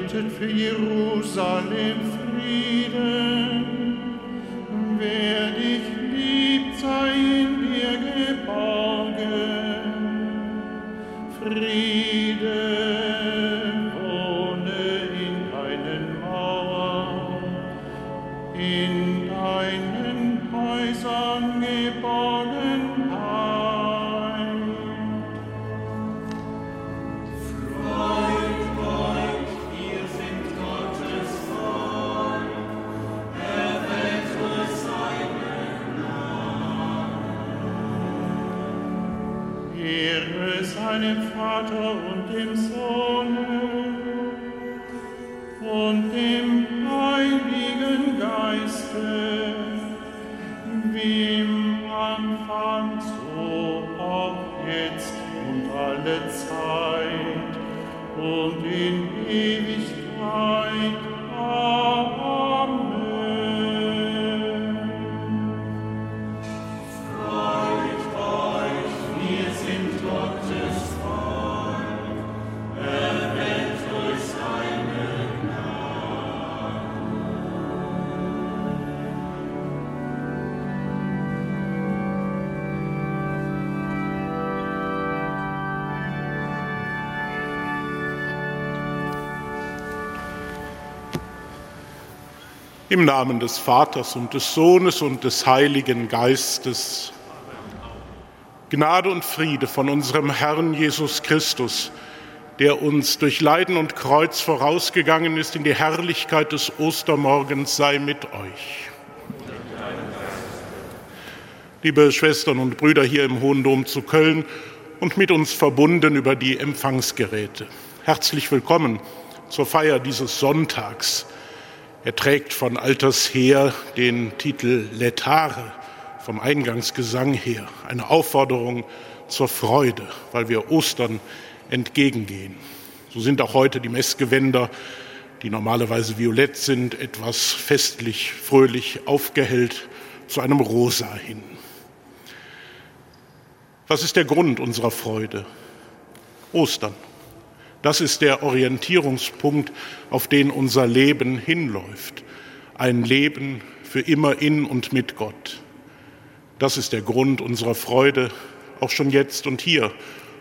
Er bittet für Jerusalem Frieden. Im Namen des Vaters und des Sohnes und des Heiligen Geistes. Gnade und Friede von unserem Herrn Jesus Christus, der uns durch Leiden und Kreuz vorausgegangen ist in die Herrlichkeit des Ostermorgens, sei mit euch. Liebe Schwestern und Brüder hier im Hohen Dom zu Köln und mit uns verbunden über die Empfangsgeräte. Herzlich willkommen zur Feier dieses Sonntags. Er trägt von alters her den Titel Letare, vom Eingangsgesang her, eine Aufforderung zur Freude, weil wir Ostern entgegengehen. So sind auch heute die Messgewänder, die normalerweise violett sind, etwas festlich, fröhlich aufgehellt zu einem Rosa hin. Was ist der Grund unserer Freude? Ostern. Das ist der Orientierungspunkt, auf den unser Leben hinläuft. Ein Leben für immer in und mit Gott. Das ist der Grund unserer Freude, auch schon jetzt und hier,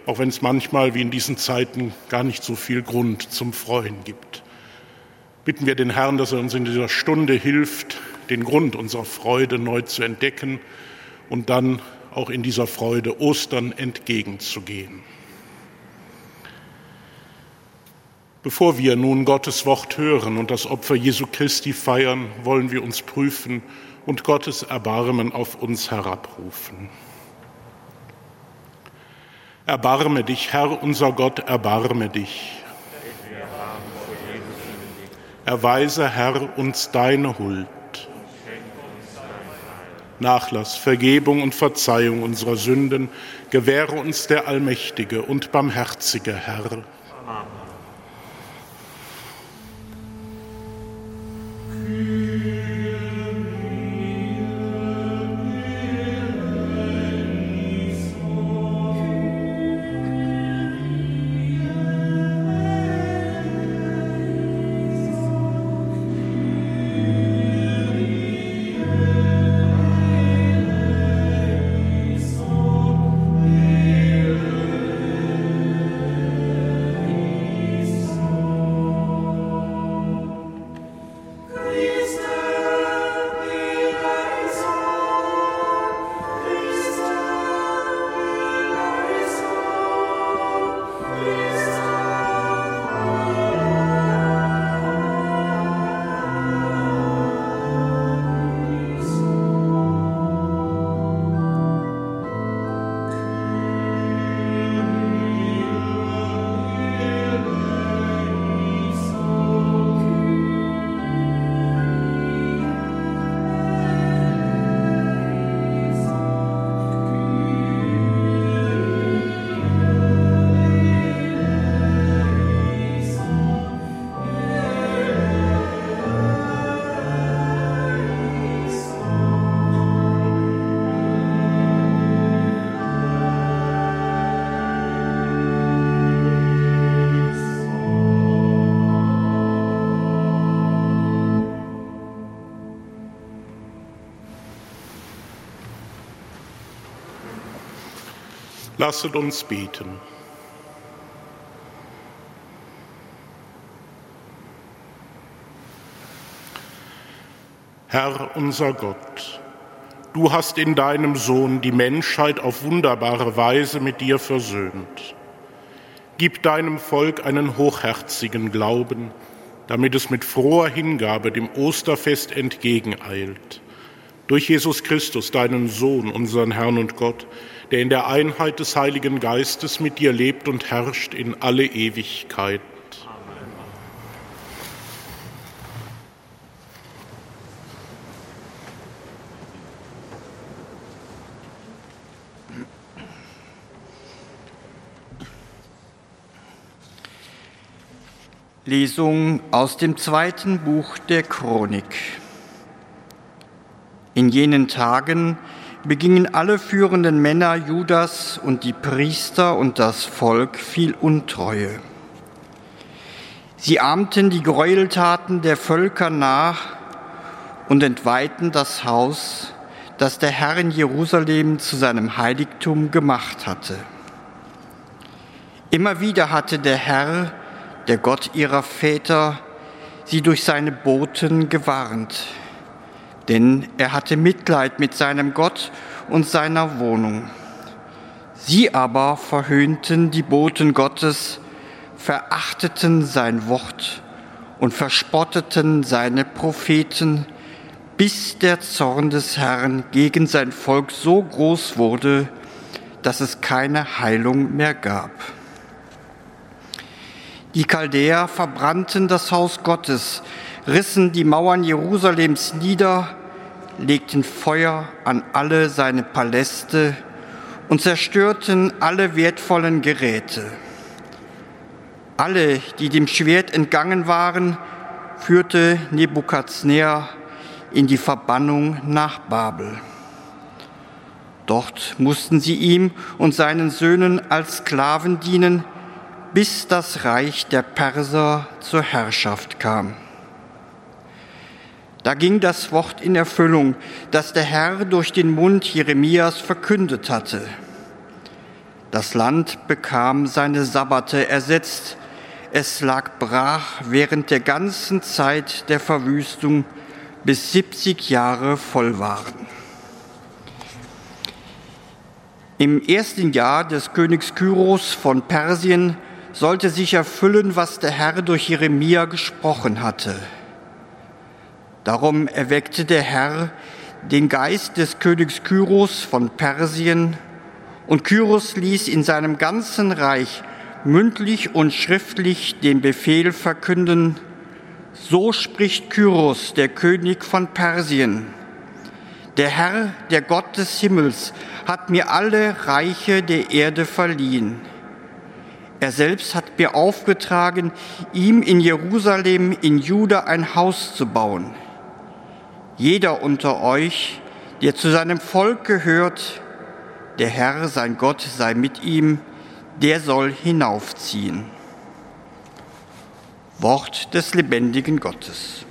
auch wenn es manchmal wie in diesen Zeiten gar nicht so viel Grund zum Freuen gibt. Bitten wir den Herrn, dass er uns in dieser Stunde hilft, den Grund unserer Freude neu zu entdecken und dann auch in dieser Freude Ostern entgegenzugehen. Bevor wir nun Gottes Wort hören und das Opfer Jesu Christi feiern, wollen wir uns prüfen und Gottes Erbarmen auf uns herabrufen. Erbarme dich, Herr unser Gott, erbarme dich. Erweise, Herr, uns deine Huld. Nachlass, Vergebung und Verzeihung unserer Sünden gewähre uns der allmächtige und barmherzige Herr. Lasset uns beten. Herr unser Gott, du hast in deinem Sohn die Menschheit auf wunderbare Weise mit dir versöhnt. Gib deinem Volk einen hochherzigen Glauben, damit es mit froher Hingabe dem Osterfest entgegeneilt. Durch Jesus Christus, deinen Sohn, unseren Herrn und Gott, der in der Einheit des Heiligen Geistes mit dir lebt und herrscht in alle Ewigkeit. Lesung aus dem zweiten Buch der Chronik. In jenen Tagen begingen alle führenden Männer Judas und die Priester und das Volk viel Untreue. Sie ahmten die Gräueltaten der Völker nach und entweihten das Haus, das der Herr in Jerusalem zu seinem Heiligtum gemacht hatte. Immer wieder hatte der Herr, der Gott ihrer Väter, sie durch seine Boten gewarnt denn er hatte Mitleid mit seinem Gott und seiner Wohnung. Sie aber verhöhnten die Boten Gottes, verachteten sein Wort und verspotteten seine Propheten, bis der Zorn des Herrn gegen sein Volk so groß wurde, dass es keine Heilung mehr gab. Die Chaldäer verbrannten das Haus Gottes, rissen die Mauern Jerusalems nieder legten Feuer an alle seine Paläste und zerstörten alle wertvollen Geräte. Alle, die dem Schwert entgangen waren, führte Nebukadnezar in die Verbannung nach Babel. Dort mussten sie ihm und seinen Söhnen als Sklaven dienen, bis das Reich der Perser zur Herrschaft kam. Da ging das Wort in Erfüllung, das der Herr durch den Mund Jeremias verkündet hatte. Das Land bekam seine Sabbate ersetzt. Es lag brach während der ganzen Zeit der Verwüstung, bis 70 Jahre voll waren. Im ersten Jahr des Königs Kyros von Persien sollte sich erfüllen, was der Herr durch Jeremia gesprochen hatte. Darum erweckte der Herr den Geist des Königs Kyros von Persien, und Kyros ließ in seinem ganzen Reich mündlich und schriftlich den Befehl verkünden, so spricht Kyros, der König von Persien. Der Herr, der Gott des Himmels, hat mir alle Reiche der Erde verliehen. Er selbst hat mir aufgetragen, ihm in Jerusalem in Juda ein Haus zu bauen jeder unter euch, der zu seinem Volk gehört, der Herr, sein Gott, sei mit ihm, der soll hinaufziehen. Wort des lebendigen Gottes.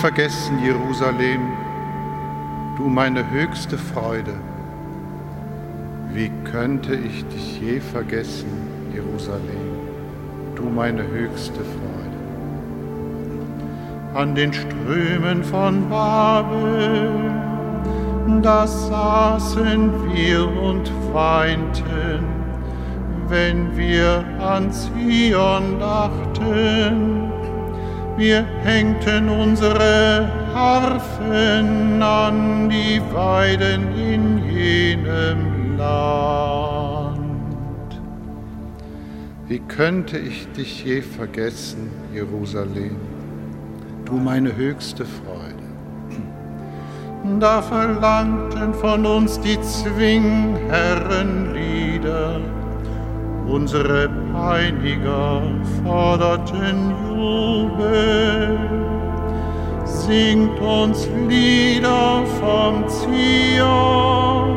Vergessen, Jerusalem, du meine höchste Freude. Wie könnte ich dich je vergessen, Jerusalem, du meine höchste Freude. An den Strömen von Babel, da saßen wir und weinten, wenn wir an Zion dachten wir hängten unsere Harfen an die Weiden in jenem Land. Wie könnte ich dich je vergessen, Jerusalem, du meine höchste Freude? Da verlangten von uns die Zwingherrenlieder, Unsere Peiniger forderten Jubel. singt uns Lieder vom Zion.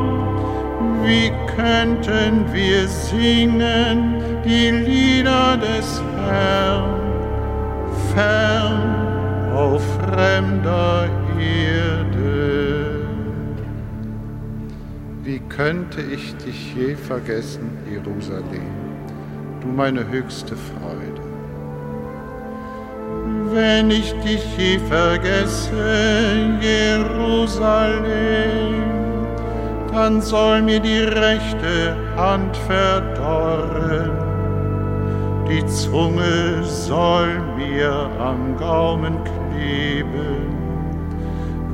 Wie könnten wir singen die Lieder des Herrn, fern auf fremder Erde? Wie könnte ich dich je vergessen, Jerusalem, du meine höchste Freude? Wenn ich dich je vergesse, Jerusalem, dann soll mir die rechte Hand verdorren, die Zunge soll mir am Gaumen kleben,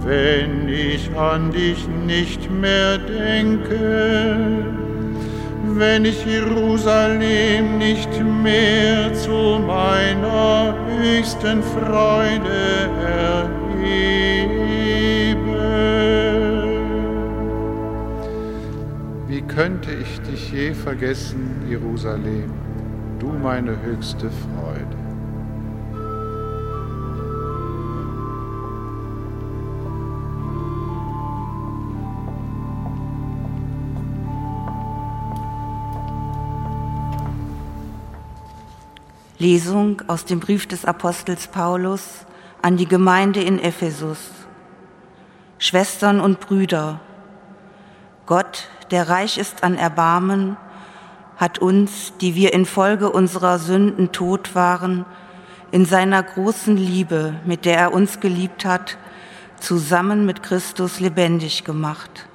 wenn ich an dich nicht mehr denke wenn ich Jerusalem nicht mehr zu meiner höchsten Freude erhebe. Wie könnte ich dich je vergessen, Jerusalem, du meine höchste Freude? Lesung aus dem Brief des Apostels Paulus an die Gemeinde in Ephesus. Schwestern und Brüder, Gott, der reich ist an Erbarmen, hat uns, die wir infolge unserer Sünden tot waren, in seiner großen Liebe, mit der er uns geliebt hat, zusammen mit Christus lebendig gemacht.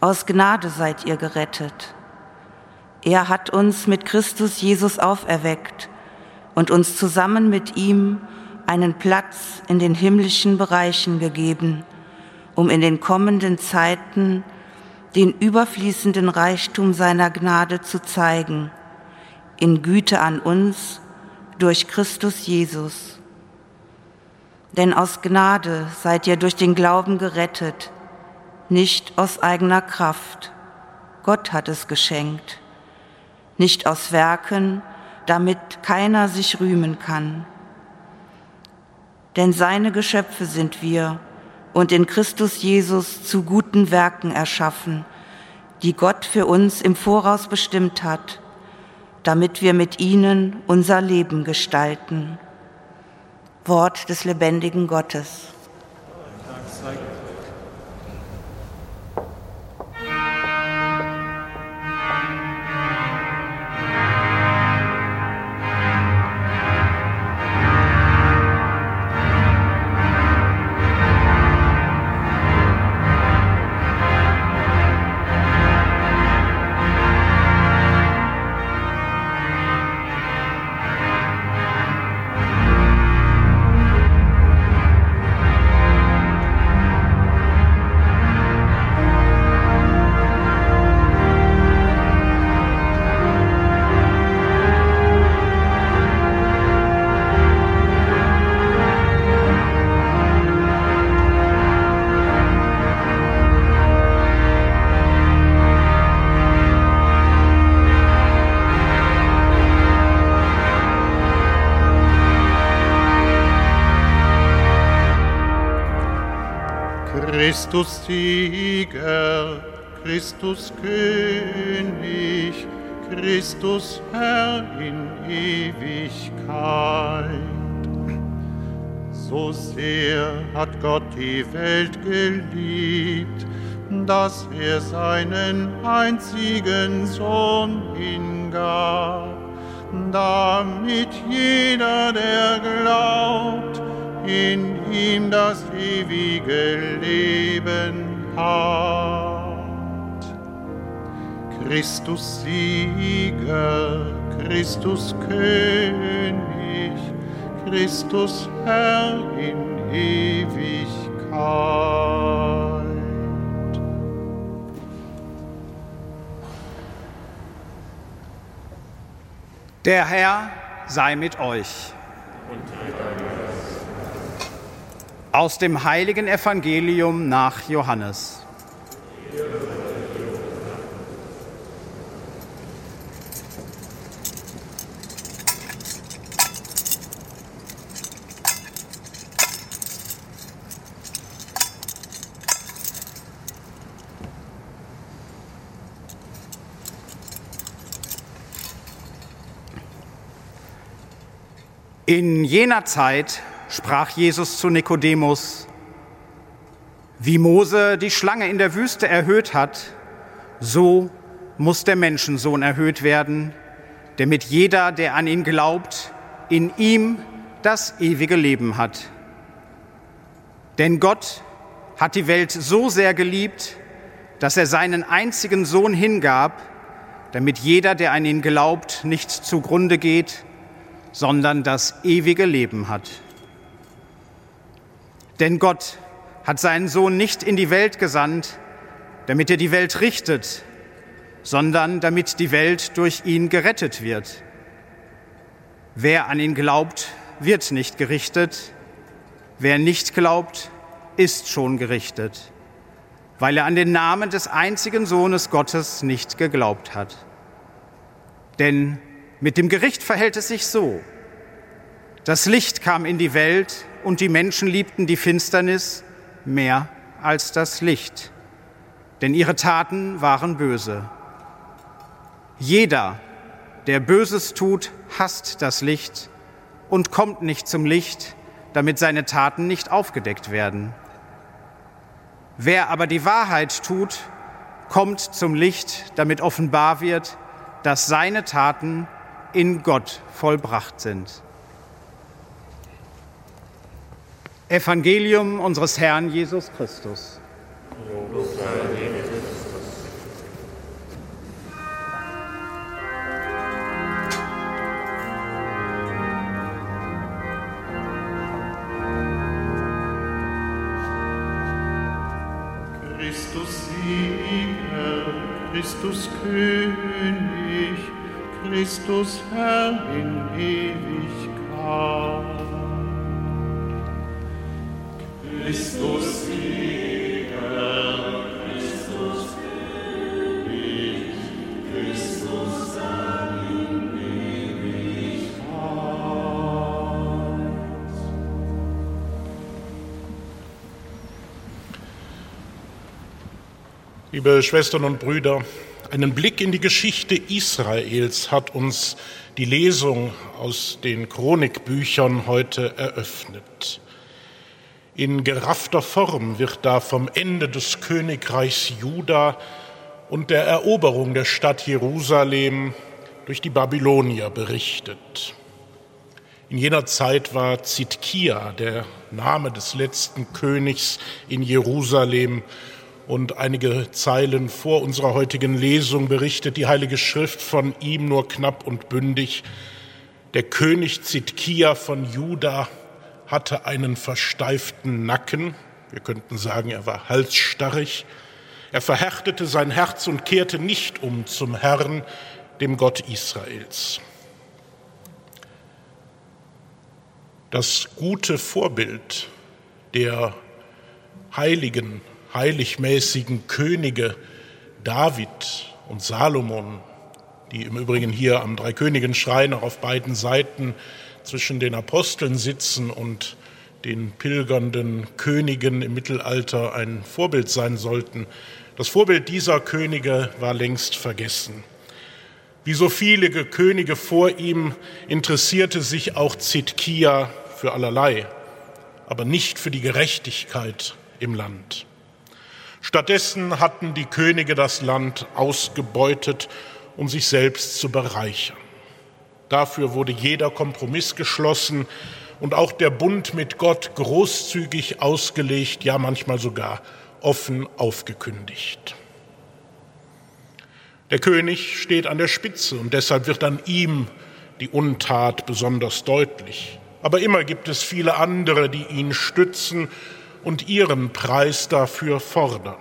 Aus Gnade seid ihr gerettet. Er hat uns mit Christus Jesus auferweckt und uns zusammen mit ihm einen Platz in den himmlischen Bereichen gegeben, um in den kommenden Zeiten den überfließenden Reichtum seiner Gnade zu zeigen, in Güte an uns durch Christus Jesus. Denn aus Gnade seid ihr durch den Glauben gerettet, nicht aus eigener Kraft. Gott hat es geschenkt nicht aus Werken, damit keiner sich rühmen kann. Denn seine Geschöpfe sind wir und in Christus Jesus zu guten Werken erschaffen, die Gott für uns im Voraus bestimmt hat, damit wir mit ihnen unser Leben gestalten. Wort des lebendigen Gottes. Christus Sieger, Christus König, Christus Herr in Ewigkeit. So sehr hat Gott die Welt geliebt, dass er seinen einzigen Sohn hingab, damit jeder, der glaubt, in ihm das ewige Leben hat. Christus Sieger, Christus König, Christus Herr in Ewigkeit. Der Herr sei mit euch. Und aus dem heiligen Evangelium nach Johannes. In jener Zeit sprach Jesus zu Nikodemus, wie Mose die Schlange in der Wüste erhöht hat, so muss der Menschensohn erhöht werden, damit jeder, der an ihn glaubt, in ihm das ewige Leben hat. Denn Gott hat die Welt so sehr geliebt, dass er seinen einzigen Sohn hingab, damit jeder, der an ihn glaubt, nicht zugrunde geht, sondern das ewige Leben hat. Denn Gott hat seinen Sohn nicht in die Welt gesandt, damit er die Welt richtet, sondern damit die Welt durch ihn gerettet wird. Wer an ihn glaubt, wird nicht gerichtet, wer nicht glaubt, ist schon gerichtet, weil er an den Namen des einzigen Sohnes Gottes nicht geglaubt hat. Denn mit dem Gericht verhält es sich so. Das Licht kam in die Welt und die Menschen liebten die Finsternis mehr als das Licht, denn ihre Taten waren böse. Jeder, der Böses tut, hasst das Licht und kommt nicht zum Licht, damit seine Taten nicht aufgedeckt werden. Wer aber die Wahrheit tut, kommt zum Licht, damit offenbar wird, dass seine Taten in Gott vollbracht sind. Evangelium unseres Herrn Jesus Christus. Christus Sieger, Christus König, Christus Herr in Ewigkeit. Liebe Schwestern und Brüder, einen Blick in die Geschichte Israels hat uns die Lesung aus den Chronikbüchern heute eröffnet. In geraffter Form wird da vom Ende des Königreichs Juda und der Eroberung der Stadt Jerusalem durch die Babylonier berichtet. In jener Zeit war Zitkia der Name des letzten Königs in Jerusalem und einige Zeilen vor unserer heutigen Lesung berichtet die Heilige Schrift von ihm nur knapp und bündig. Der König Zitkia von Juda hatte einen versteiften Nacken. Wir könnten sagen, er war halsstarrig. Er verhärtete sein Herz und kehrte nicht um zum Herrn, dem Gott Israels. Das gute Vorbild der heiligen heiligmäßigen Könige David und Salomon, die im Übrigen hier am Dreikönigenschrein auch auf beiden Seiten zwischen den Aposteln sitzen und den pilgernden Königen im Mittelalter ein Vorbild sein sollten. Das Vorbild dieser Könige war längst vergessen. Wie so viele Könige vor ihm interessierte sich auch Zitkia für allerlei, aber nicht für die Gerechtigkeit im Land. Stattdessen hatten die Könige das Land ausgebeutet, um sich selbst zu bereichern. Dafür wurde jeder Kompromiss geschlossen und auch der Bund mit Gott großzügig ausgelegt, ja manchmal sogar offen aufgekündigt. Der König steht an der Spitze und deshalb wird an ihm die Untat besonders deutlich. Aber immer gibt es viele andere, die ihn stützen und ihren Preis dafür fordern.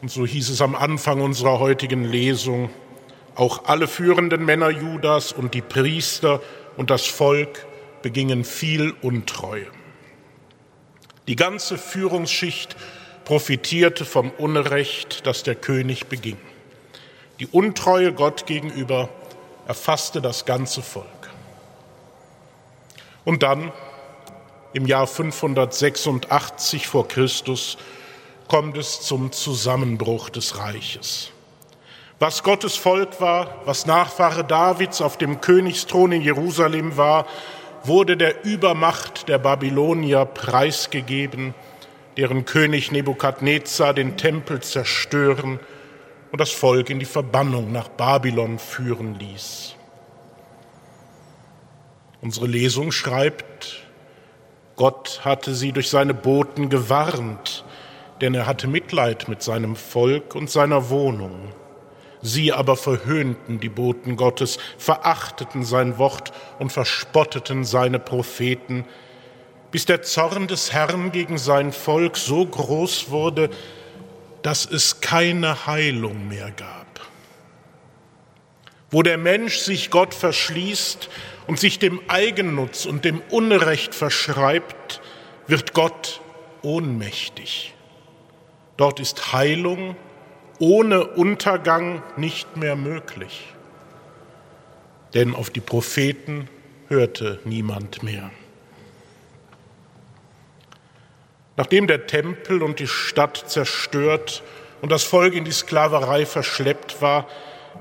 Und so hieß es am Anfang unserer heutigen Lesung, auch alle führenden Männer Judas und die Priester und das Volk begingen viel Untreue. Die ganze Führungsschicht profitierte vom Unrecht, das der König beging. Die Untreue Gott gegenüber erfasste das ganze Volk. Und dann im Jahr 586 vor Christus kommt es zum Zusammenbruch des Reiches. Was Gottes Volk war, was Nachfahre Davids auf dem Königsthron in Jerusalem war, wurde der Übermacht der Babylonier preisgegeben, deren König Nebukadnezar den Tempel zerstören und das Volk in die Verbannung nach Babylon führen ließ. Unsere Lesung schreibt, Gott hatte sie durch seine Boten gewarnt, denn er hatte Mitleid mit seinem Volk und seiner Wohnung. Sie aber verhöhnten die Boten Gottes, verachteten sein Wort und verspotteten seine Propheten, bis der Zorn des Herrn gegen sein Volk so groß wurde, dass es keine Heilung mehr gab. Wo der Mensch sich Gott verschließt und sich dem Eigennutz und dem Unrecht verschreibt, wird Gott ohnmächtig. Dort ist Heilung ohne Untergang nicht mehr möglich. Denn auf die Propheten hörte niemand mehr. Nachdem der Tempel und die Stadt zerstört und das Volk in die Sklaverei verschleppt war,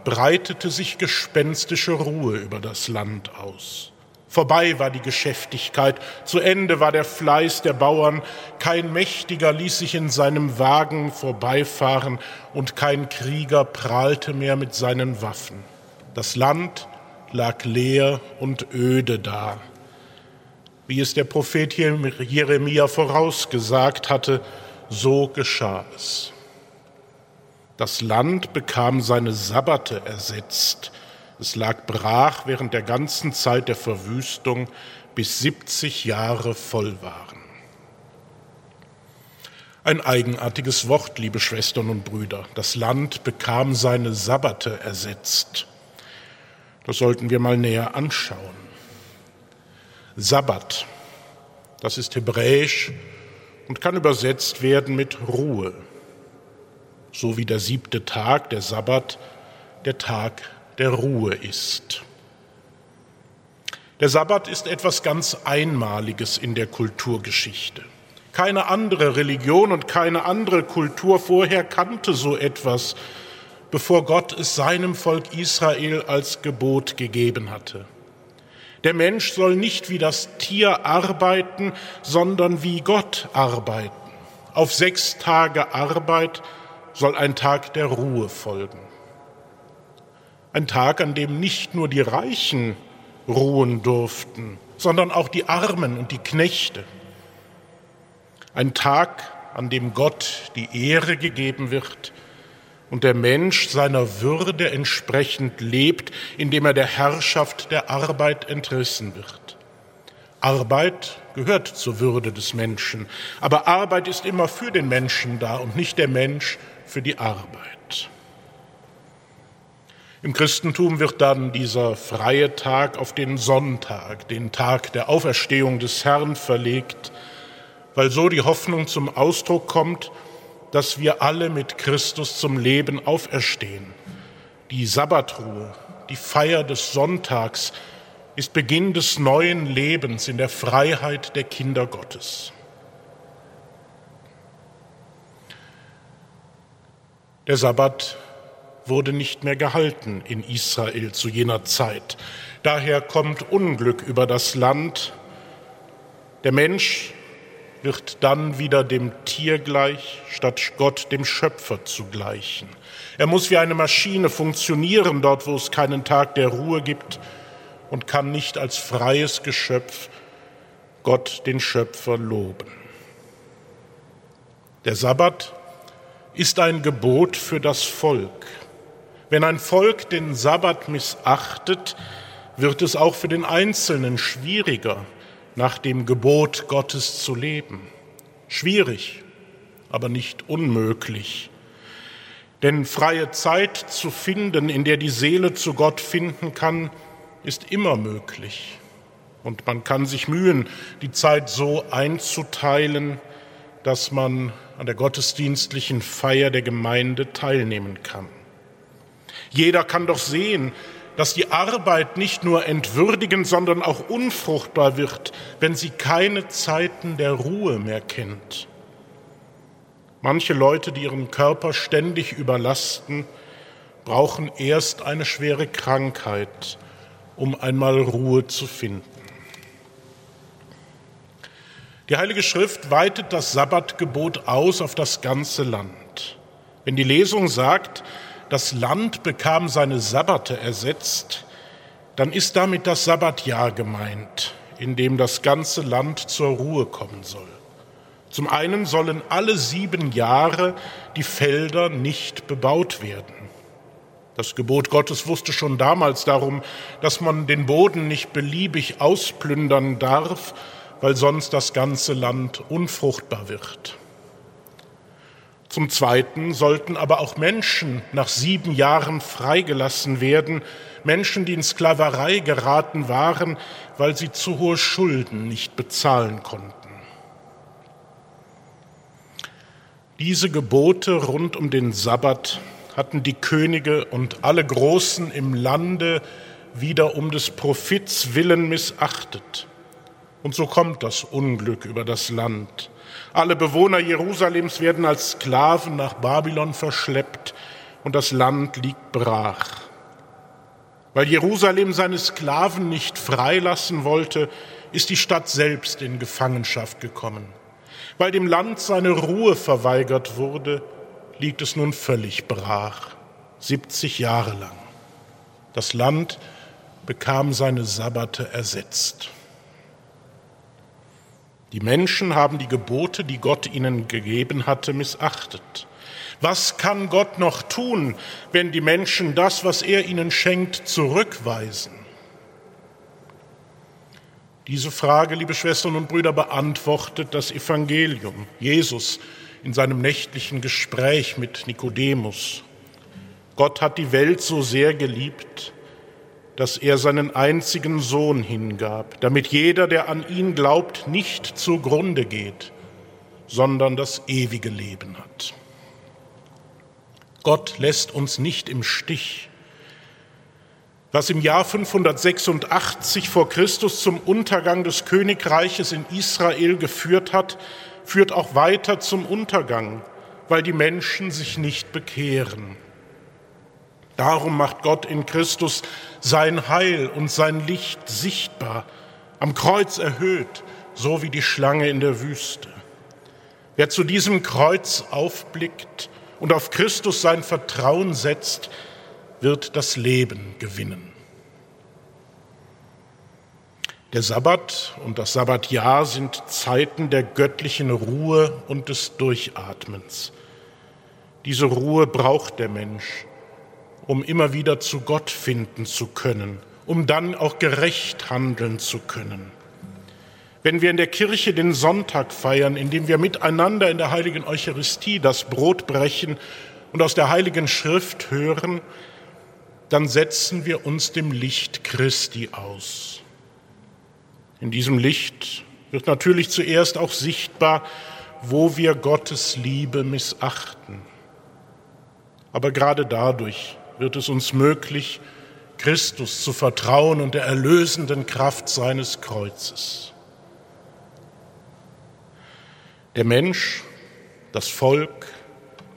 breitete sich gespenstische Ruhe über das Land aus. Vorbei war die Geschäftigkeit, zu Ende war der Fleiß der Bauern, kein Mächtiger ließ sich in seinem Wagen vorbeifahren und kein Krieger prahlte mehr mit seinen Waffen. Das Land lag leer und öde da. Wie es der Prophet Jeremia vorausgesagt hatte, so geschah es. Das Land bekam seine Sabbate ersetzt, es lag brach während der ganzen Zeit der Verwüstung, bis 70 Jahre voll waren. Ein eigenartiges Wort, liebe Schwestern und Brüder. Das Land bekam seine Sabbate ersetzt. Das sollten wir mal näher anschauen. Sabbat, das ist hebräisch und kann übersetzt werden mit Ruhe, so wie der siebte Tag, der Sabbat, der Tag der Ruhe ist. Der Sabbat ist etwas ganz Einmaliges in der Kulturgeschichte. Keine andere Religion und keine andere Kultur vorher kannte so etwas, bevor Gott es seinem Volk Israel als Gebot gegeben hatte. Der Mensch soll nicht wie das Tier arbeiten, sondern wie Gott arbeiten. Auf sechs Tage Arbeit soll ein Tag der Ruhe folgen. Ein Tag, an dem nicht nur die Reichen ruhen durften, sondern auch die Armen und die Knechte. Ein Tag, an dem Gott die Ehre gegeben wird und der Mensch seiner Würde entsprechend lebt, indem er der Herrschaft der Arbeit entrissen wird. Arbeit gehört zur Würde des Menschen, aber Arbeit ist immer für den Menschen da und nicht der Mensch für die Arbeit. Im Christentum wird dann dieser freie Tag auf den Sonntag, den Tag der Auferstehung des Herrn, verlegt, weil so die Hoffnung zum Ausdruck kommt, dass wir alle mit Christus zum Leben auferstehen. Die Sabbatruhe, die Feier des Sonntags ist Beginn des neuen Lebens in der Freiheit der Kinder Gottes. Der Sabbat wurde nicht mehr gehalten in Israel zu jener Zeit. Daher kommt Unglück über das Land. Der Mensch wird dann wieder dem Tier gleich, statt Gott dem Schöpfer zu gleichen. Er muss wie eine Maschine funktionieren dort, wo es keinen Tag der Ruhe gibt und kann nicht als freies Geschöpf Gott den Schöpfer loben. Der Sabbat ist ein Gebot für das Volk. Wenn ein Volk den Sabbat missachtet, wird es auch für den Einzelnen schwieriger, nach dem Gebot Gottes zu leben. Schwierig, aber nicht unmöglich. Denn freie Zeit zu finden, in der die Seele zu Gott finden kann, ist immer möglich. Und man kann sich mühen, die Zeit so einzuteilen, dass man an der gottesdienstlichen Feier der Gemeinde teilnehmen kann. Jeder kann doch sehen, dass die Arbeit nicht nur entwürdigen, sondern auch unfruchtbar wird, wenn sie keine Zeiten der Ruhe mehr kennt. Manche Leute, die ihren Körper ständig überlasten, brauchen erst eine schwere Krankheit, um einmal Ruhe zu finden. Die Heilige Schrift weitet das Sabbatgebot aus auf das ganze Land. Wenn die Lesung sagt, das Land bekam seine Sabbate ersetzt, dann ist damit das Sabbatjahr gemeint, in dem das ganze Land zur Ruhe kommen soll. Zum einen sollen alle sieben Jahre die Felder nicht bebaut werden. Das Gebot Gottes wusste schon damals darum, dass man den Boden nicht beliebig ausplündern darf, weil sonst das ganze Land unfruchtbar wird. Zum Zweiten sollten aber auch Menschen nach sieben Jahren freigelassen werden, Menschen, die in Sklaverei geraten waren, weil sie zu hohe Schulden nicht bezahlen konnten. Diese Gebote rund um den Sabbat hatten die Könige und alle Großen im Lande wieder um des Profits willen missachtet. Und so kommt das Unglück über das Land. Alle Bewohner Jerusalems werden als Sklaven nach Babylon verschleppt und das Land liegt brach. Weil Jerusalem seine Sklaven nicht freilassen wollte, ist die Stadt selbst in Gefangenschaft gekommen. Weil dem Land seine Ruhe verweigert wurde, liegt es nun völlig brach, 70 Jahre lang. Das Land bekam seine Sabbate ersetzt. Die Menschen haben die Gebote, die Gott ihnen gegeben hatte, missachtet. Was kann Gott noch tun, wenn die Menschen das, was er ihnen schenkt, zurückweisen? Diese Frage, liebe Schwestern und Brüder, beantwortet das Evangelium. Jesus in seinem nächtlichen Gespräch mit Nikodemus. Gott hat die Welt so sehr geliebt, dass er seinen einzigen Sohn hingab, damit jeder, der an ihn glaubt, nicht zugrunde geht, sondern das ewige Leben hat. Gott lässt uns nicht im Stich. Was im Jahr 586 vor Christus zum Untergang des Königreiches in Israel geführt hat, führt auch weiter zum Untergang, weil die Menschen sich nicht bekehren. Darum macht Gott in Christus sein Heil und sein Licht sichtbar, am Kreuz erhöht, so wie die Schlange in der Wüste. Wer zu diesem Kreuz aufblickt und auf Christus sein Vertrauen setzt, wird das Leben gewinnen. Der Sabbat und das Sabbatjahr sind Zeiten der göttlichen Ruhe und des Durchatmens. Diese Ruhe braucht der Mensch, um immer wieder zu Gott finden zu können, um dann auch gerecht handeln zu können. Wenn wir in der Kirche den Sonntag feiern, indem wir miteinander in der heiligen Eucharistie das Brot brechen und aus der heiligen Schrift hören, dann setzen wir uns dem Licht Christi aus. In diesem Licht wird natürlich zuerst auch sichtbar, wo wir Gottes Liebe missachten. Aber gerade dadurch wird es uns möglich, Christus zu vertrauen und der erlösenden Kraft seines Kreuzes. Der Mensch, das Volk,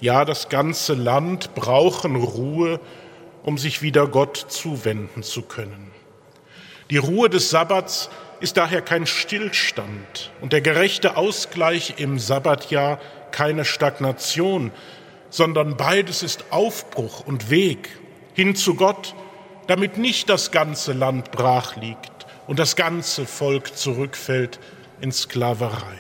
ja das ganze Land brauchen Ruhe, um sich wieder Gott zuwenden zu können. Die Ruhe des Sabbats ist daher kein Stillstand und der gerechte Ausgleich im Sabbatjahr keine Stagnation, sondern beides ist Aufbruch und Weg hin zu Gott, damit nicht das ganze Land brach liegt und das ganze Volk zurückfällt in Sklaverei.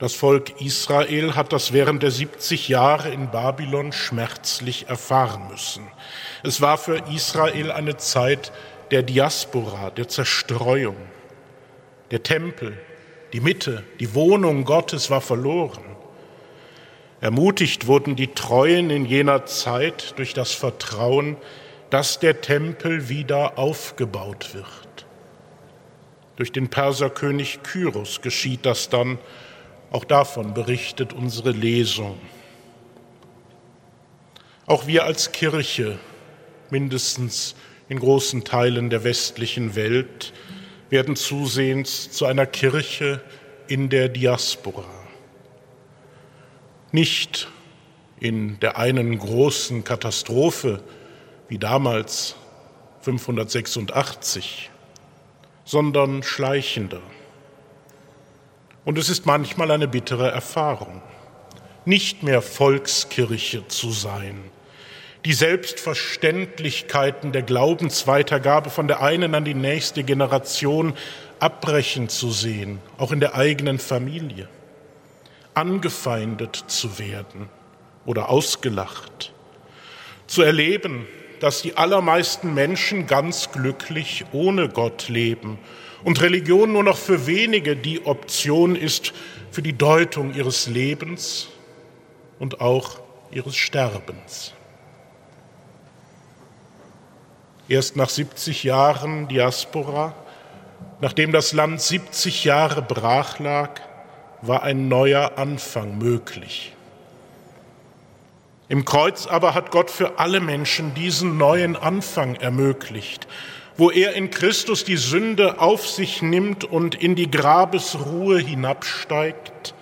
Das Volk Israel hat das während der 70 Jahre in Babylon schmerzlich erfahren müssen. Es war für Israel eine Zeit der Diaspora, der Zerstreuung. Der Tempel, die Mitte, die Wohnung Gottes war verloren. Ermutigt wurden die Treuen in jener Zeit durch das Vertrauen, dass der Tempel wieder aufgebaut wird. Durch den Perserkönig Kyros geschieht das dann, auch davon berichtet unsere Lesung. Auch wir als Kirche, mindestens in großen Teilen der westlichen Welt, werden zusehends zu einer Kirche in der Diaspora. Nicht in der einen großen Katastrophe wie damals 586, sondern schleichender. Und es ist manchmal eine bittere Erfahrung, nicht mehr Volkskirche zu sein, die Selbstverständlichkeiten der Glaubensweitergabe von der einen an die nächste Generation abbrechen zu sehen, auch in der eigenen Familie, angefeindet zu werden oder ausgelacht, zu erleben, dass die allermeisten Menschen ganz glücklich ohne Gott leben und Religion nur noch für wenige die Option ist für die Deutung ihres Lebens und auch ihres Sterbens. Erst nach 70 Jahren Diaspora, nachdem das Land 70 Jahre brach lag, war ein neuer Anfang möglich. Im Kreuz aber hat Gott für alle Menschen diesen neuen Anfang ermöglicht, wo er in Christus die Sünde auf sich nimmt und in die Grabesruhe hinabsteigt.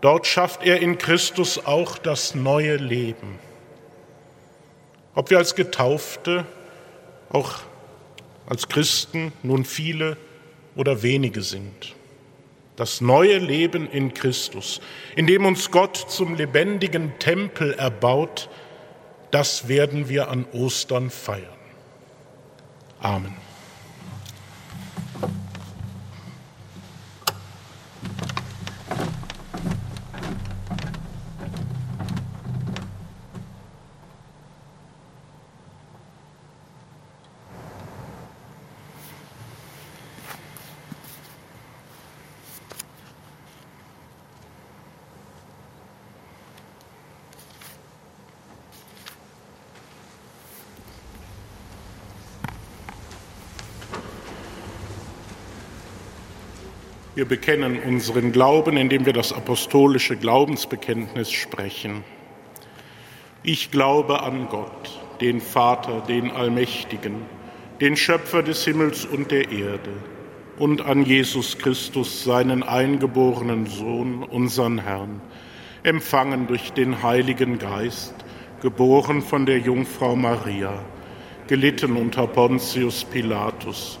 Dort schafft er in Christus auch das neue Leben. Ob wir als Getaufte auch als Christen nun viele oder wenige sind. Das neue Leben in Christus, in dem uns Gott zum lebendigen Tempel erbaut, das werden wir an Ostern feiern. Amen. Wir bekennen unseren Glauben, indem wir das apostolische Glaubensbekenntnis sprechen. Ich glaube an Gott, den Vater, den Allmächtigen, den Schöpfer des Himmels und der Erde, und an Jesus Christus, seinen eingeborenen Sohn, unseren Herrn, empfangen durch den Heiligen Geist, geboren von der Jungfrau Maria, gelitten unter Pontius Pilatus,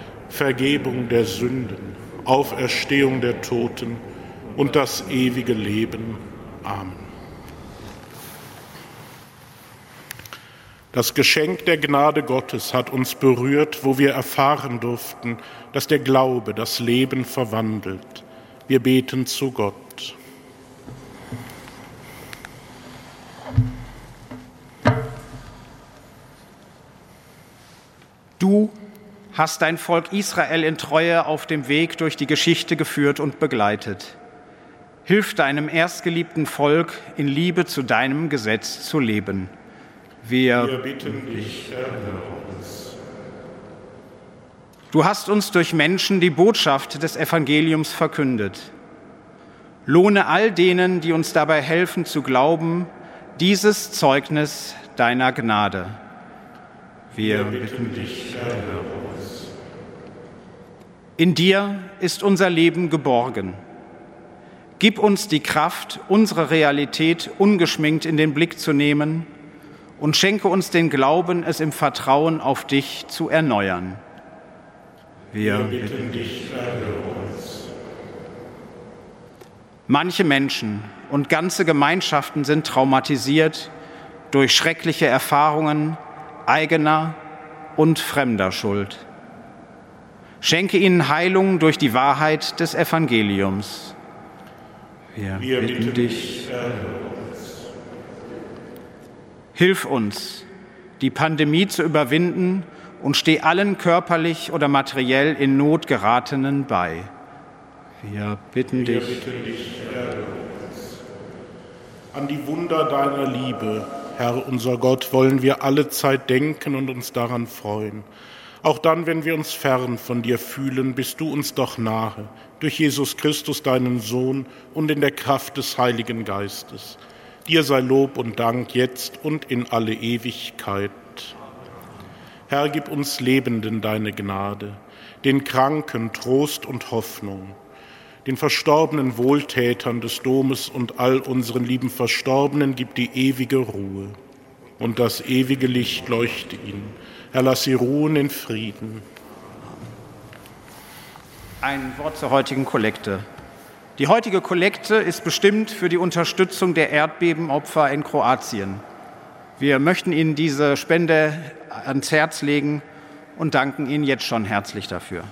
Vergebung der Sünden, Auferstehung der Toten und das ewige Leben. Amen. Das Geschenk der Gnade Gottes hat uns berührt, wo wir erfahren durften, dass der Glaube das Leben verwandelt. Wir beten zu Gott. Du hast dein Volk Israel in Treue auf dem Weg durch die Geschichte geführt und begleitet. Hilf deinem erstgeliebten Volk in Liebe zu deinem Gesetz zu leben. Wir, Wir bitten dich, erhöre uns. Du hast uns durch Menschen die Botschaft des Evangeliums verkündet. Lohne all denen, die uns dabei helfen zu glauben, dieses Zeugnis deiner Gnade. Wir, Wir bitten dich, erhöre uns. In dir ist unser Leben geborgen. Gib uns die Kraft, unsere Realität ungeschminkt in den Blick zu nehmen und schenke uns den Glauben, es im Vertrauen auf dich zu erneuern. Wir, Wir bitten dich, erhöre uns. Manche Menschen und ganze Gemeinschaften sind traumatisiert durch schreckliche Erfahrungen eigener und fremder Schuld. Schenke ihnen Heilung durch die Wahrheit des Evangeliums. Wir, Wir bitten, dich, uns. Hilf uns, die Pandemie zu überwinden und steh allen körperlich oder materiell in Not geratenen bei. Wir bitten Wir dich. Bitten dich An die Wunder deiner Liebe, Herr unser Gott, wollen wir alle Zeit denken und uns daran freuen Auch dann, wenn wir uns fern von dir fühlen, bist du uns doch nahe, durch Jesus Christus, deinen Sohn, und in der Kraft des Heiligen Geistes. Dir sei Lob und Dank jetzt und in alle Ewigkeit. Herr, gib uns Lebenden deine Gnade, den Kranken Trost und Hoffnung, den verstorbenen Wohltätern des Domes und all unseren lieben Verstorbenen gib die ewige Ruhe und das ewige Licht leuchte ihnen. Herr, lass sie ruhen in Frieden. Ein Wort zur heutigen Kollekte. Die heutige Kollekte ist bestimmt für die Unterstützung der Erdbebenopfer in Kroatien. Wir möchten Ihnen diese Spende ans Herz legen und danken Ihnen jetzt schon herzlich dafür.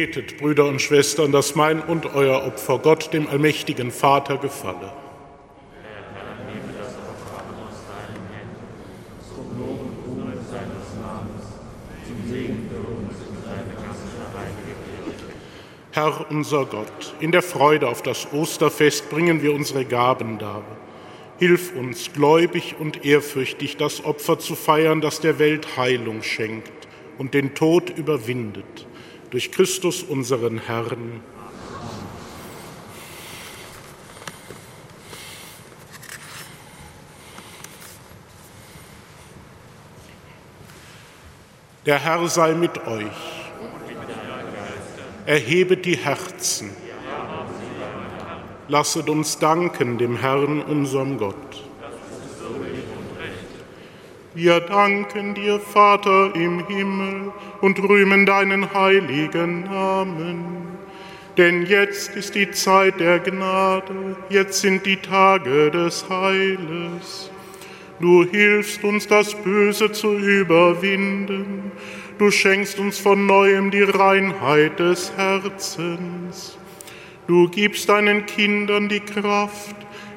Betet, Brüder und Schwestern, dass mein und euer Opfer Gott, dem allmächtigen Vater, gefalle. Herr unser Gott, in der Freude auf das Osterfest bringen wir unsere Gaben dar. Hilf uns, gläubig und ehrfürchtig das Opfer zu feiern, das der Welt Heilung schenkt und den Tod überwindet durch Christus unseren Herrn. Der Herr sei mit euch. Erhebet die Herzen. Lasset uns danken dem Herrn, unserem Gott. Wir danken dir, Vater im Himmel, und rühmen deinen heiligen Namen. Denn jetzt ist die Zeit der Gnade, jetzt sind die Tage des Heiles. Du hilfst uns, das Böse zu überwinden. Du schenkst uns von neuem die Reinheit des Herzens. Du gibst deinen Kindern die Kraft,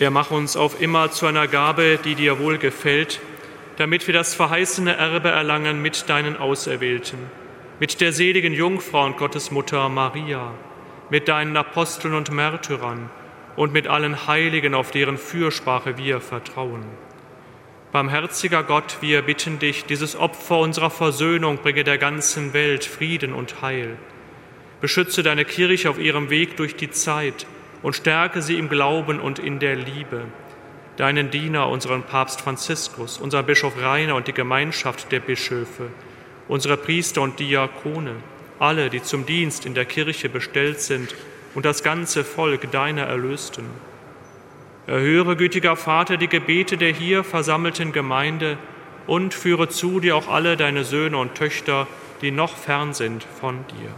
Er mach uns auf immer zu einer Gabe, die dir wohl gefällt, damit wir das verheißene Erbe erlangen mit deinen Auserwählten, mit der seligen Jungfrau und Gottesmutter Maria, mit deinen Aposteln und Märtyrern und mit allen Heiligen, auf deren Fürsprache wir vertrauen. Barmherziger Gott, wir bitten dich, dieses Opfer unserer Versöhnung bringe der ganzen Welt Frieden und Heil. Beschütze deine Kirche auf ihrem Weg durch die Zeit und stärke sie im Glauben und in der Liebe. Deinen Diener, unseren Papst Franziskus, unseren Bischof Rainer und die Gemeinschaft der Bischöfe, unsere Priester und Diakone, alle, die zum Dienst in der Kirche bestellt sind und das ganze Volk deiner Erlösten. Erhöre, gütiger Vater, die Gebete der hier versammelten Gemeinde und führe zu dir auch alle deine Söhne und Töchter, die noch fern sind von dir.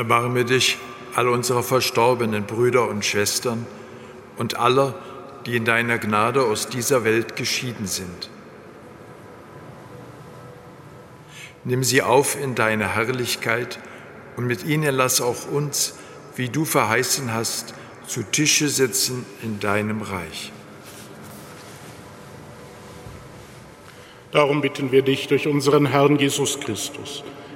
Erbarme dich all unserer verstorbenen Brüder und Schwestern und aller, die in deiner Gnade aus dieser Welt geschieden sind. Nimm sie auf in deine Herrlichkeit und mit ihnen lass auch uns, wie du verheißen hast, zu Tische sitzen in deinem Reich. Darum bitten wir dich durch unseren Herrn Jesus Christus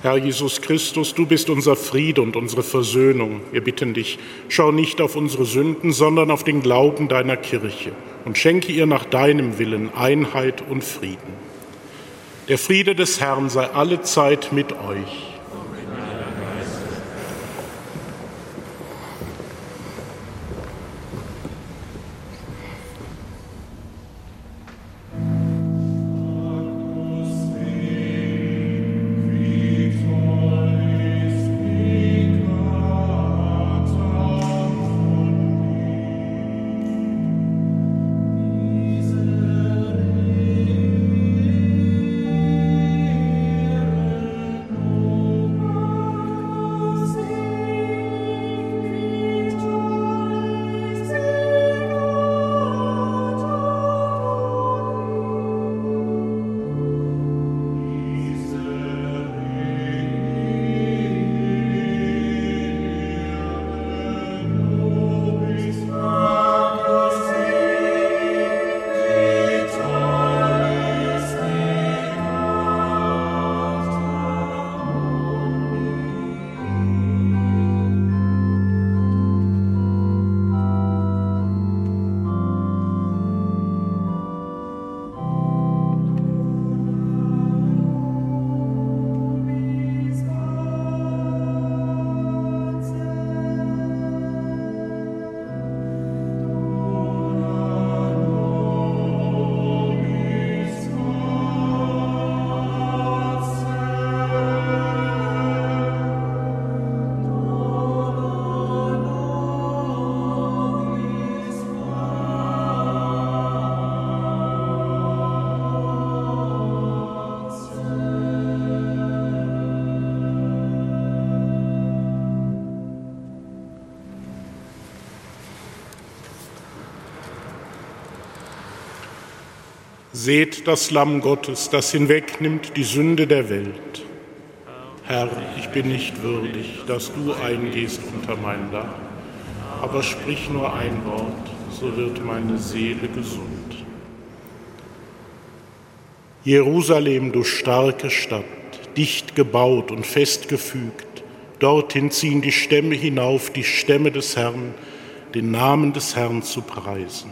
Herr Jesus Christus, du bist unser Friede und unsere Versöhnung. Wir bitten dich, schau nicht auf unsere Sünden, sondern auf den Glauben deiner Kirche und schenke ihr nach deinem Willen Einheit und Frieden. Der Friede des Herrn sei alle Zeit mit euch. Seht das Lamm Gottes, das hinwegnimmt die Sünde der Welt. Herr, ich bin nicht würdig, dass du eingehst unter mein Dach, aber sprich nur ein Wort, so wird meine Seele gesund. Jerusalem, du starke Stadt, dicht gebaut und fest gefügt, dorthin ziehen die Stämme hinauf, die Stämme des Herrn, den Namen des Herrn zu preisen.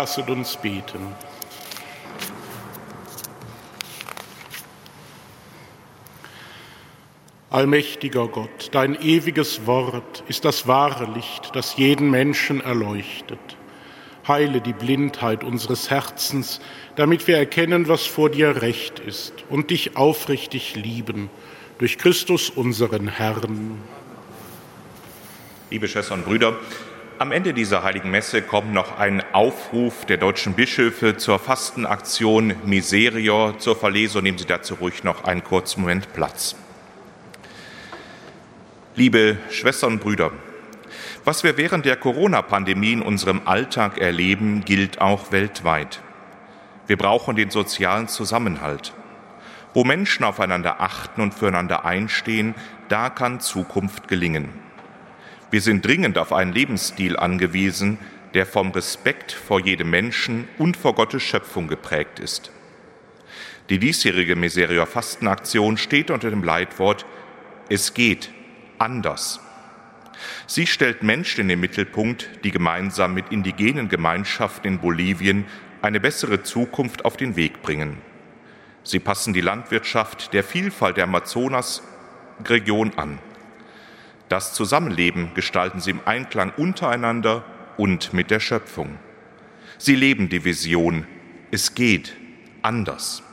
Lasset uns beten. Allmächtiger Gott, dein ewiges Wort ist das wahre Licht, das jeden Menschen erleuchtet. Heile die Blindheit unseres Herzens, damit wir erkennen, was vor dir recht ist und dich aufrichtig lieben, durch Christus unseren Herrn. Liebe Schwestern und Brüder, am Ende dieser heiligen Messe kommt noch ein Aufruf der deutschen Bischöfe zur Fastenaktion Miserior zur Verlesung. Nehmen Sie dazu ruhig noch einen kurzen Moment Platz. Liebe Schwestern und Brüder, was wir während der Corona-Pandemie in unserem Alltag erleben, gilt auch weltweit. Wir brauchen den sozialen Zusammenhalt. Wo Menschen aufeinander achten und füreinander einstehen, da kann Zukunft gelingen. Wir sind dringend auf einen Lebensstil angewiesen, der vom Respekt vor jedem Menschen und vor Gottes Schöpfung geprägt ist. Die diesjährige Miserior Fastenaktion steht unter dem Leitwort Es geht anders. Sie stellt Menschen in den Mittelpunkt, die gemeinsam mit indigenen Gemeinschaften in Bolivien eine bessere Zukunft auf den Weg bringen. Sie passen die Landwirtschaft der Vielfalt der Amazonasregion an. Das Zusammenleben gestalten sie im Einklang untereinander und mit der Schöpfung. Sie leben die Vision, es geht anders.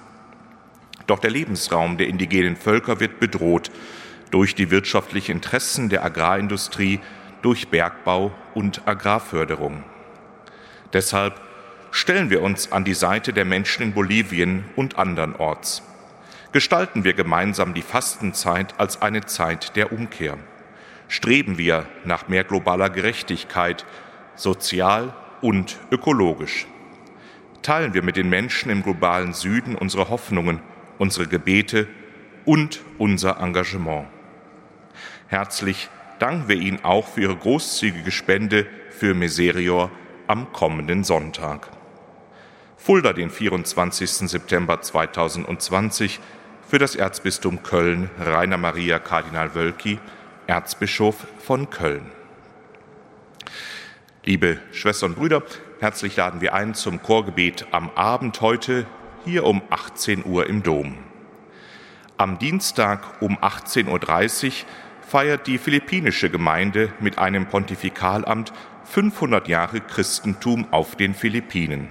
Doch der Lebensraum der indigenen Völker wird bedroht durch die wirtschaftlichen Interessen der Agrarindustrie, durch Bergbau und Agrarförderung. Deshalb stellen wir uns an die Seite der Menschen in Bolivien und andernorts. Gestalten wir gemeinsam die Fastenzeit als eine Zeit der Umkehr. Streben wir nach mehr globaler Gerechtigkeit, sozial und ökologisch. Teilen wir mit den Menschen im globalen Süden unsere Hoffnungen, unsere Gebete und unser Engagement. Herzlich danken wir Ihnen auch für Ihre großzügige Spende für Miserior am kommenden Sonntag. Fulda, den 24. September 2020, für das Erzbistum Köln Rainer Maria Kardinal Wölki, Erzbischof von Köln. Liebe Schwestern und Brüder, herzlich laden wir ein zum Chorgebet am Abend heute hier um 18 Uhr im Dom. Am Dienstag um 18.30 Uhr feiert die philippinische Gemeinde mit einem Pontifikalamt 500 Jahre Christentum auf den Philippinen.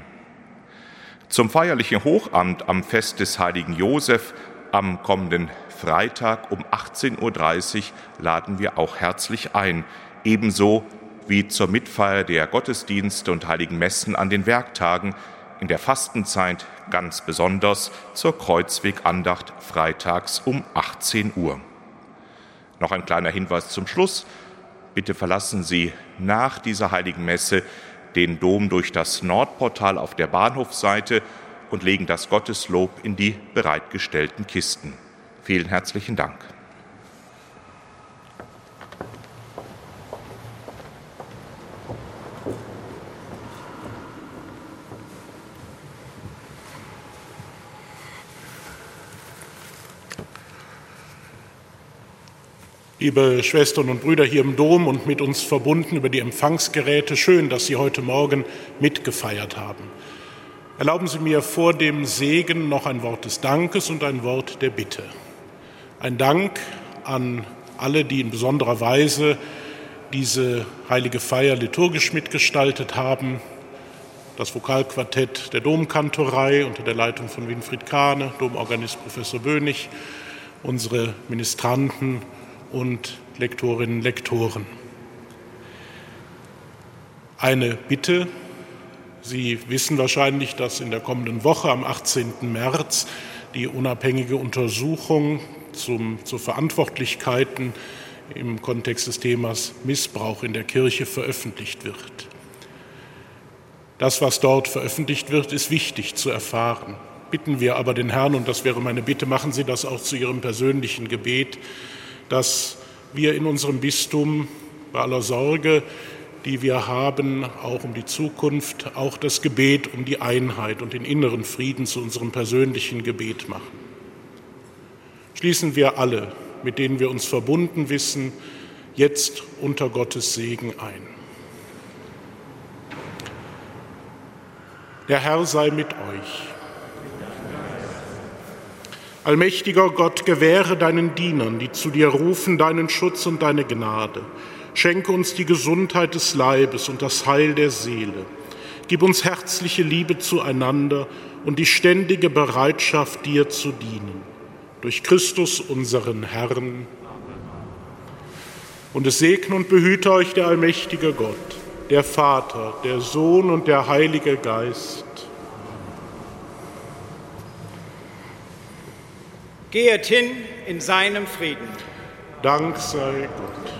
Zum feierlichen Hochamt am Fest des heiligen Josef am kommenden Freitag um 18.30 Uhr laden wir auch herzlich ein, ebenso wie zur Mitfeier der Gottesdienste und heiligen Messen an den Werktagen, in der Fastenzeit ganz besonders zur Kreuzwegandacht freitags um 18 Uhr. Noch ein kleiner Hinweis zum Schluss. Bitte verlassen Sie nach dieser heiligen Messe den Dom durch das Nordportal auf der Bahnhofseite und legen das Gotteslob in die bereitgestellten Kisten. Vielen herzlichen Dank. Liebe Schwestern und Brüder hier im Dom und mit uns verbunden über die Empfangsgeräte, schön, dass Sie heute Morgen mitgefeiert haben. Erlauben Sie mir vor dem Segen noch ein Wort des Dankes und ein Wort der Bitte. Ein Dank an alle, die in besonderer Weise diese heilige Feier liturgisch mitgestaltet haben. Das Vokalquartett der Domkantorei unter der Leitung von Winfried Kahne, Domorganist Professor Bönig, unsere Ministranten und Lektorinnen und Lektoren. Eine Bitte Sie wissen wahrscheinlich, dass in der kommenden Woche am 18. März die unabhängige Untersuchung zum, zu Verantwortlichkeiten im Kontext des Themas Missbrauch in der Kirche veröffentlicht wird. Das, was dort veröffentlicht wird, ist wichtig zu erfahren. Bitten wir aber den Herrn, und das wäre meine Bitte, machen Sie das auch zu Ihrem persönlichen Gebet, dass wir in unserem Bistum bei aller Sorge die wir haben, auch um die Zukunft, auch das Gebet um die Einheit und den inneren Frieden zu unserem persönlichen Gebet machen. Schließen wir alle, mit denen wir uns verbunden wissen, jetzt unter Gottes Segen ein. Der Herr sei mit euch. Allmächtiger Gott, gewähre deinen Dienern, die zu dir rufen, deinen Schutz und deine Gnade Schenke uns die Gesundheit des Leibes und das Heil der Seele. Gib uns herzliche Liebe zueinander und die ständige Bereitschaft, dir zu dienen. Durch Christus, unseren Herrn. Und es segne und behüte euch der allmächtige Gott, der Vater, der Sohn und der Heilige Geist. Gehet hin in seinem Frieden. Dank sei Gott.